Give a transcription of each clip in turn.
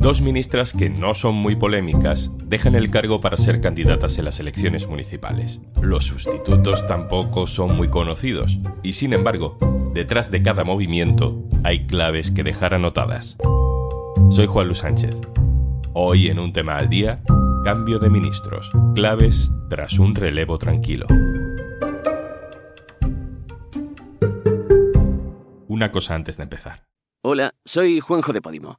Dos ministras que no son muy polémicas dejan el cargo para ser candidatas en las elecciones municipales. Los sustitutos tampoco son muy conocidos y sin embargo, detrás de cada movimiento hay claves que dejar anotadas. Soy Juan Luis Sánchez. Hoy en un tema al día, cambio de ministros, claves tras un relevo tranquilo. Una cosa antes de empezar. Hola, soy Juanjo de Podimo.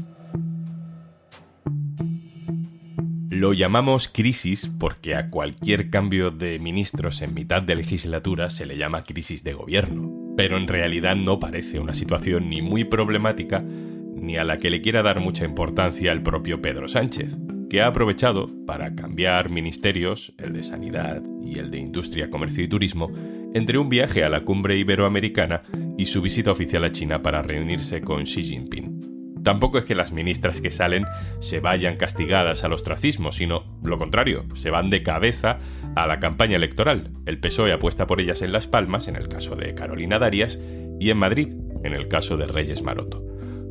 Lo llamamos crisis porque a cualquier cambio de ministros en mitad de legislatura se le llama crisis de gobierno. Pero en realidad no parece una situación ni muy problemática ni a la que le quiera dar mucha importancia el propio Pedro Sánchez, que ha aprovechado para cambiar ministerios, el de Sanidad y el de Industria, Comercio y Turismo, entre un viaje a la cumbre iberoamericana y su visita oficial a China para reunirse con Xi Jinping. Tampoco es que las ministras que salen se vayan castigadas al ostracismo, sino lo contrario, se van de cabeza a la campaña electoral. El PSOE apuesta por ellas en Las Palmas, en el caso de Carolina Darias, y en Madrid, en el caso de Reyes Maroto.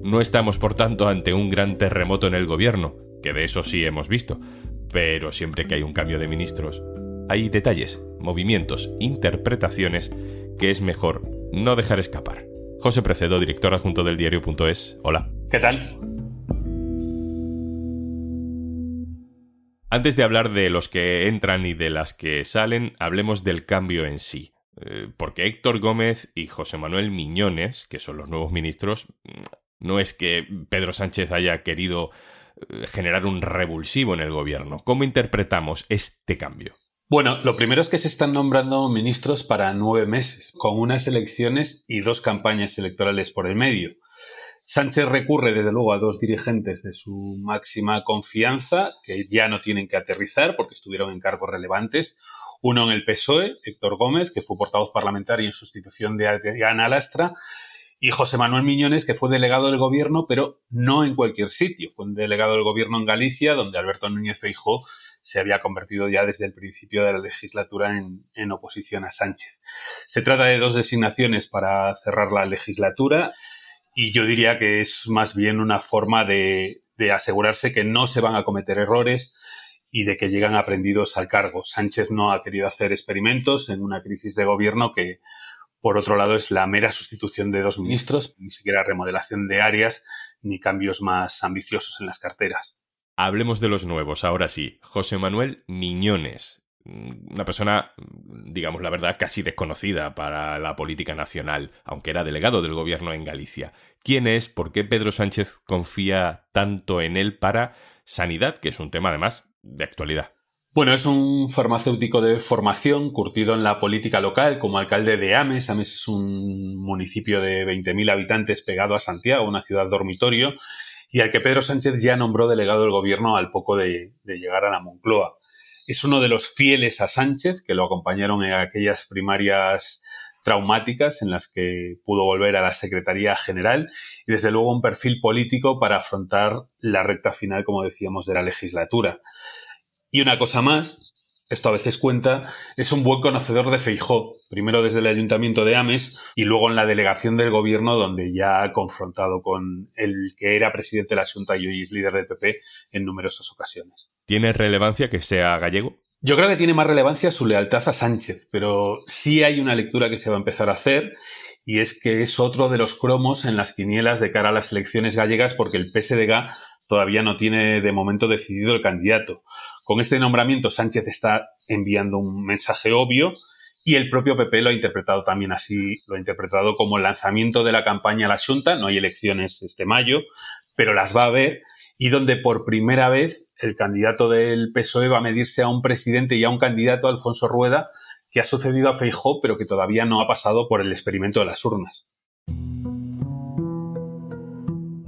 No estamos, por tanto, ante un gran terremoto en el gobierno, que de eso sí hemos visto, pero siempre que hay un cambio de ministros, hay detalles, movimientos, interpretaciones que es mejor no dejar escapar. José Precedo, director adjunto del diario.es. Hola. ¿Qué tal? Antes de hablar de los que entran y de las que salen, hablemos del cambio en sí. Eh, porque Héctor Gómez y José Manuel Miñones, que son los nuevos ministros, no es que Pedro Sánchez haya querido eh, generar un revulsivo en el gobierno. ¿Cómo interpretamos este cambio? Bueno, lo primero es que se están nombrando ministros para nueve meses, con unas elecciones y dos campañas electorales por el medio. Sánchez recurre, desde luego, a dos dirigentes de su máxima confianza, que ya no tienen que aterrizar porque estuvieron en cargos relevantes. Uno en el PSOE, Héctor Gómez, que fue portavoz parlamentario en sustitución de Adriana Lastra, y José Manuel Miñones, que fue delegado del gobierno, pero no en cualquier sitio. Fue delegado del gobierno en Galicia, donde Alberto Núñez Feijó se había convertido ya desde el principio de la legislatura en, en, oposición a Sánchez. Se trata de dos designaciones para cerrar la legislatura y yo diría que es más bien una forma de, de asegurarse que no se van a cometer errores y de que llegan aprendidos al cargo. Sánchez no ha querido hacer experimentos en una crisis de gobierno que, por otro lado, es la mera sustitución de dos ministros, ni siquiera remodelación de áreas ni cambios más ambiciosos en las carteras. Hablemos de los nuevos, ahora sí. José Manuel Miñones, una persona, digamos la verdad, casi desconocida para la política nacional, aunque era delegado del gobierno en Galicia. ¿Quién es? ¿Por qué Pedro Sánchez confía tanto en él para sanidad, que es un tema además de actualidad? Bueno, es un farmacéutico de formación, curtido en la política local como alcalde de Ames. Ames es un municipio de 20.000 habitantes pegado a Santiago, una ciudad dormitorio, y al que Pedro Sánchez ya nombró delegado del gobierno al poco de, de llegar a la Moncloa. Es uno de los fieles a Sánchez, que lo acompañaron en aquellas primarias traumáticas en las que pudo volver a la Secretaría General y desde luego un perfil político para afrontar la recta final, como decíamos, de la legislatura. Y una cosa más, esto a veces cuenta, es un buen conocedor de Feijó, primero desde el Ayuntamiento de Ames y luego en la delegación del Gobierno, donde ya ha confrontado con el que era presidente de la Junta y hoy es líder del PP en numerosas ocasiones. ¿Tiene relevancia que sea gallego? Yo creo que tiene más relevancia su lealtad a Sánchez, pero sí hay una lectura que se va a empezar a hacer y es que es otro de los cromos en las quinielas de cara a las elecciones gallegas porque el PSDG todavía no tiene de momento decidido el candidato. Con este nombramiento Sánchez está enviando un mensaje obvio y el propio PP lo ha interpretado también así, lo ha interpretado como el lanzamiento de la campaña a la Junta, no hay elecciones este mayo, pero las va a haber y donde por primera vez el candidato del PSOE va a medirse a un presidente y a un candidato, Alfonso Rueda, que ha sucedido a Feijó, pero que todavía no ha pasado por el experimento de las urnas.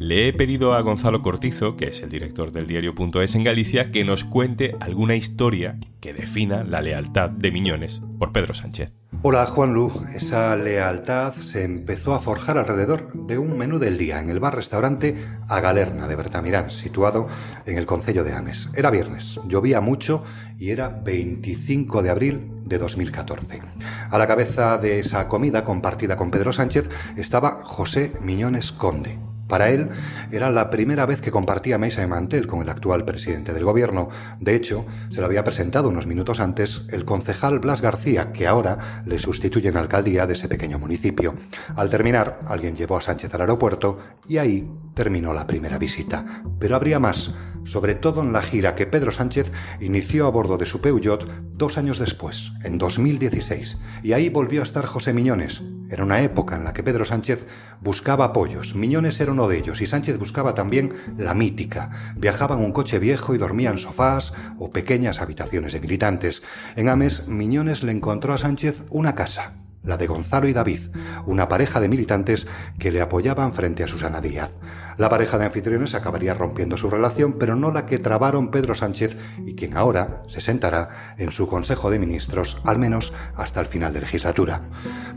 Le he pedido a Gonzalo Cortizo, que es el director del diario.es en Galicia, que nos cuente alguna historia que defina la lealtad de Miñones por Pedro Sánchez. Hola Juan Lu, esa lealtad se empezó a forjar alrededor de un menú del día en el bar-restaurante A Galerna de Bertamirán, situado en el concello de Ames. Era viernes, llovía mucho y era 25 de abril de 2014. A la cabeza de esa comida compartida con Pedro Sánchez estaba José Miñones Conde, para él era la primera vez que compartía mesa de mantel con el actual presidente del gobierno. De hecho, se lo había presentado unos minutos antes el concejal Blas García, que ahora le sustituye en alcaldía de ese pequeño municipio. Al terminar, alguien llevó a Sánchez al aeropuerto y ahí terminó la primera visita. Pero habría más, sobre todo en la gira que Pedro Sánchez inició a bordo de su Peugeot dos años después, en 2016. Y ahí volvió a estar José Miñones. Era una época en la que Pedro Sánchez buscaba apoyos. Miñones era uno de ellos y Sánchez buscaba también la mítica. Viajaba en un coche viejo y dormía en sofás o pequeñas habitaciones de militantes. En Ames, Miñones le encontró a Sánchez una casa la de Gonzalo y David, una pareja de militantes que le apoyaban frente a Susana Díaz. La pareja de anfitriones acabaría rompiendo su relación, pero no la que trabaron Pedro Sánchez y quien ahora se sentará en su Consejo de Ministros, al menos hasta el final de legislatura.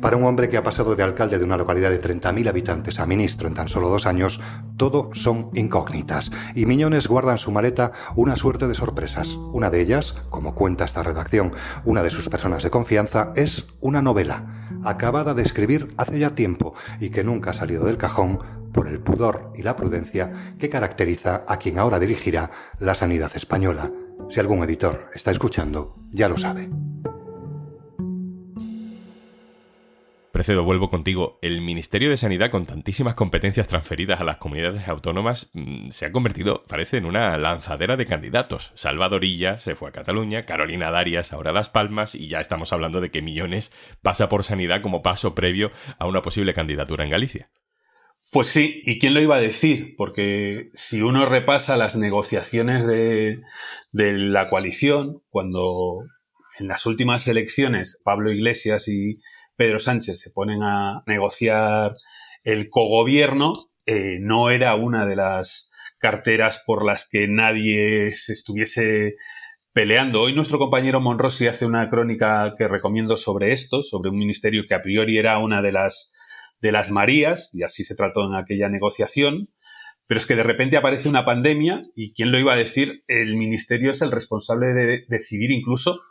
Para un hombre que ha pasado de alcalde de una localidad de 30.000 habitantes a ministro en tan solo dos años, todo son incógnitas, y Miñones guarda en su maleta una suerte de sorpresas. Una de ellas, como cuenta esta redacción, una de sus personas de confianza, es una novela acabada de escribir hace ya tiempo y que nunca ha salido del cajón por el pudor y la prudencia que caracteriza a quien ahora dirigirá la sanidad española. Si algún editor está escuchando, ya lo sabe. Precedo, vuelvo contigo. El Ministerio de Sanidad, con tantísimas competencias transferidas a las comunidades autónomas, mm, se ha convertido, parece, en una lanzadera de candidatos. Salvadorilla se fue a Cataluña, Carolina Darias ahora a Las Palmas, y ya estamos hablando de que Millones pasa por sanidad como paso previo a una posible candidatura en Galicia. Pues sí, ¿y quién lo iba a decir? Porque si uno repasa las negociaciones de, de la coalición, cuando en las últimas elecciones Pablo Iglesias y Pedro Sánchez se ponen a negociar el cogobierno, eh, no era una de las carteras por las que nadie se estuviese peleando. Hoy nuestro compañero Monrosi hace una crónica que recomiendo sobre esto, sobre un ministerio que a priori era una de las de las Marías, y así se trató en aquella negociación, pero es que de repente aparece una pandemia y quién lo iba a decir, el ministerio es el responsable de decidir incluso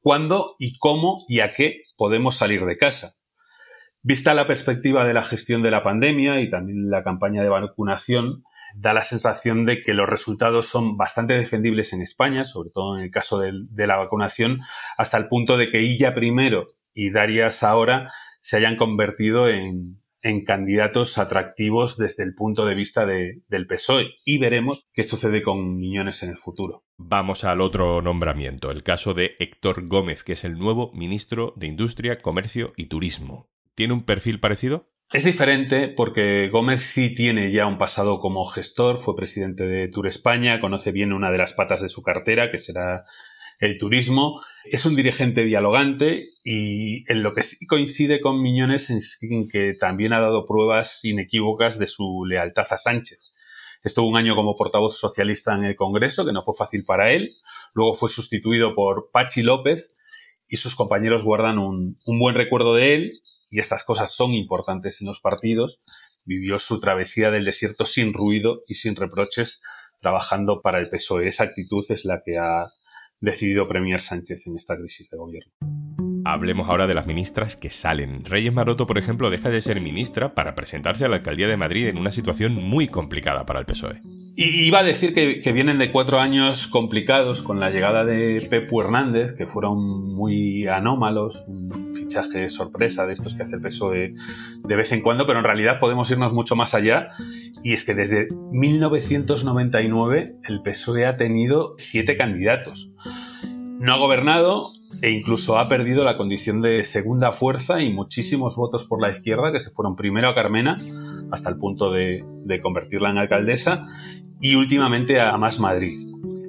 cuándo y cómo y a qué podemos salir de casa. Vista la perspectiva de la gestión de la pandemia y también la campaña de vacunación, da la sensación de que los resultados son bastante defendibles en España, sobre todo en el caso de, la vacunación, hasta el punto de que Illa primero y Darias ahora se hayan convertido en, en candidatos atractivos desde el punto de vista del PSOE y veremos qué sucede con Miñones en el futuro. Vamos al otro nombramiento, el caso de Héctor Gómez, que es el nuevo ministro de Industria, Comercio y Turismo. ¿Tiene un perfil parecido? Es diferente porque Gómez sí tiene ya un pasado como gestor, fue presidente de Tour España, conoce bien una de las patas de su cartera, que será el turismo. Es un dirigente dialogante y en lo que sí coincide con Miñones es en que también ha dado pruebas inequívocas de su lealtad a Sánchez. Estuvo un año como portavoz socialista en el Congreso, que no fue fácil para él. Luego fue sustituido por Pachi López y sus compañeros guardan un, un buen recuerdo de él y estas cosas son importantes en los partidos. Vivió su travesía del desierto sin ruido y sin reproches, trabajando para el PSOE. Esa actitud es la que ha decidido premiar Sánchez en esta crisis de gobierno. Hablemos ahora de las ministras que salen. Reyes Maroto, por ejemplo, deja de ser ministra para presentarse a la alcaldía de Madrid en una situación muy complicada para el PSOE. Y iba a decir que, vienen de cuatro años complicados con la llegada de Pepu Hernández, que fueron muy anómalos, un fichaje sorpresa de estos que hace el PSOE de vez en cuando, pero en realidad podemos irnos mucho más allá. Y es que desde 1999 el PSOE ha tenido siete candidatos. No ha gobernado, e incluso ha perdido la condición de segunda fuerza y muchísimos votos por la izquierda que se fueron primero a Carmena hasta el punto de, convertirla en alcaldesa y últimamente a Más Madrid.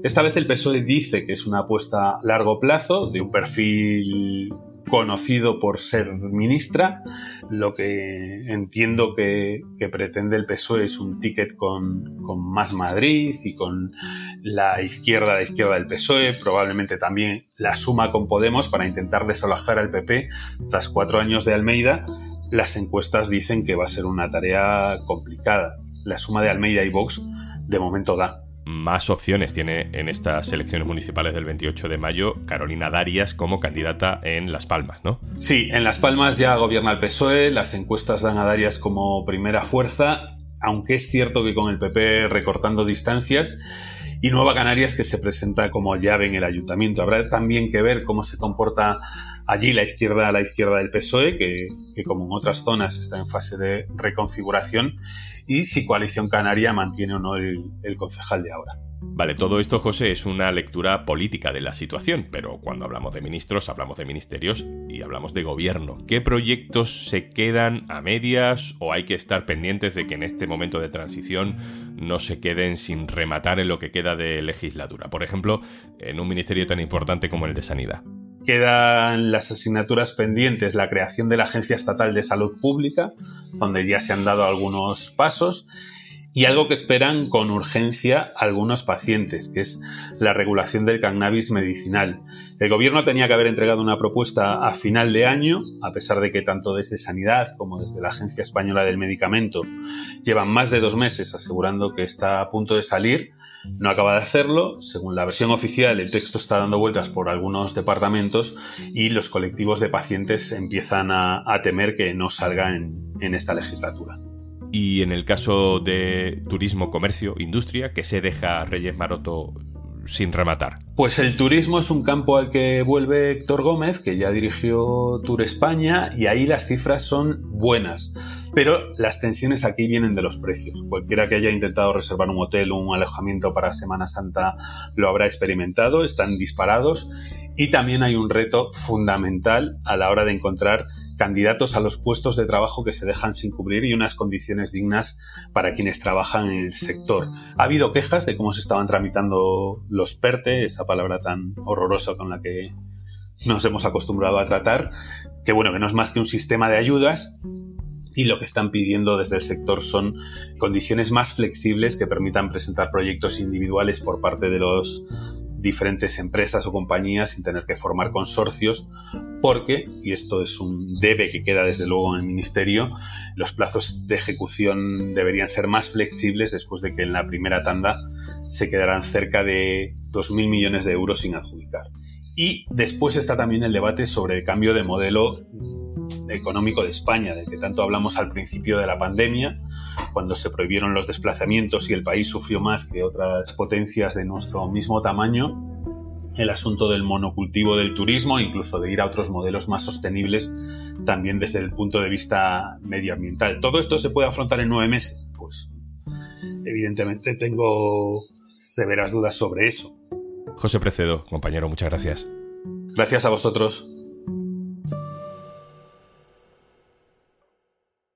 Esta vez el PSOE dice que es una apuesta a largo plazo de un perfil conocido por ser ministra. Lo que entiendo que, pretende el PSOE es un ticket con, más Madrid y con la izquierda, la izquierda del PSOE, probablemente también la suma con Podemos para intentar desalojar al PP tras cuatro años de Almeida. Las encuestas dicen que va a ser una tarea complicada. La suma de Almeida y Vox de momento da más opciones tiene en estas elecciones municipales del 28 de mayo Carolina Darias como candidata en Las Palmas, ¿no? Sí, en Las Palmas ya gobierna el PSOE, las encuestas dan a Darias como primera fuerza, aunque es cierto que con el PP recortando distancias y Nueva Canarias que se presenta como llave en el ayuntamiento. Habrá también que ver cómo se comporta allí la izquierda a la izquierda del PSOE, que, como en otras zonas está en fase de reconfiguración, y si Coalición Canaria mantiene o no el, el concejal de ahora. Vale, todo esto, José, es una lectura política de la situación, pero cuando hablamos de ministros, hablamos de ministerios y hablamos de gobierno. ¿Qué proyectos se quedan a medias o hay que estar pendientes de que en este momento de transición no se queden sin rematar en lo que queda de legislatura? Por ejemplo, en un ministerio tan importante como el de Sanidad. Quedan las asignaturas pendientes, la creación de la Agencia Estatal de Salud Pública, donde ya se han dado algunos pasos, y algo que esperan con urgencia algunos pacientes, que es la regulación del cannabis medicinal. El gobierno tenía que haber entregado una propuesta a final de año, a pesar de que tanto desde Sanidad como desde la Agencia Española del Medicamento llevan más de dos meses asegurando que está a punto de salir no acaba de hacerlo. Según la versión oficial, el texto está dando vueltas por algunos departamentos y los colectivos de pacientes empiezan a, temer que no salga en, en esta legislatura. Y en el caso de turismo, comercio, industria, que se deja Reyes Maroto sin rematar? Pues el turismo es un campo al que vuelve Héctor Gómez, que ya dirigió Tour España, y ahí las cifras son buenas. Pero las tensiones aquí vienen de los precios. Cualquiera que haya intentado reservar un hotel o un alojamiento para Semana Santa lo habrá experimentado, están disparados y también hay un reto fundamental a la hora de encontrar candidatos a los puestos de trabajo que se dejan sin cubrir y unas condiciones dignas para quienes trabajan en el sector. Ha habido quejas de cómo se estaban tramitando los PERTE, esa palabra tan horrorosa con la que nos hemos acostumbrado a tratar, que bueno, que no es más que un sistema de ayudas y lo que están pidiendo desde el sector son condiciones más flexibles que permitan presentar proyectos individuales por parte de los diferentes empresas o compañías sin tener que formar consorcios porque, y esto es un debe que queda desde luego en el Ministerio, los plazos de ejecución deberían ser más flexibles después de que en la primera tanda se quedarán cerca de 2.000 millones de euros sin adjudicar. Y después está también el debate sobre el cambio de modelo económico de España, de que tanto hablamos al principio de la pandemia, cuando se prohibieron los desplazamientos y el país sufrió más que otras potencias de nuestro mismo tamaño, el asunto del monocultivo del turismo, incluso de ir a otros modelos más sostenibles, también desde el punto de vista medioambiental. ¿Todo esto se puede afrontar en nueve meses? Pues evidentemente tengo severas dudas sobre eso. José Precedo, compañero, muchas gracias. Gracias a vosotros.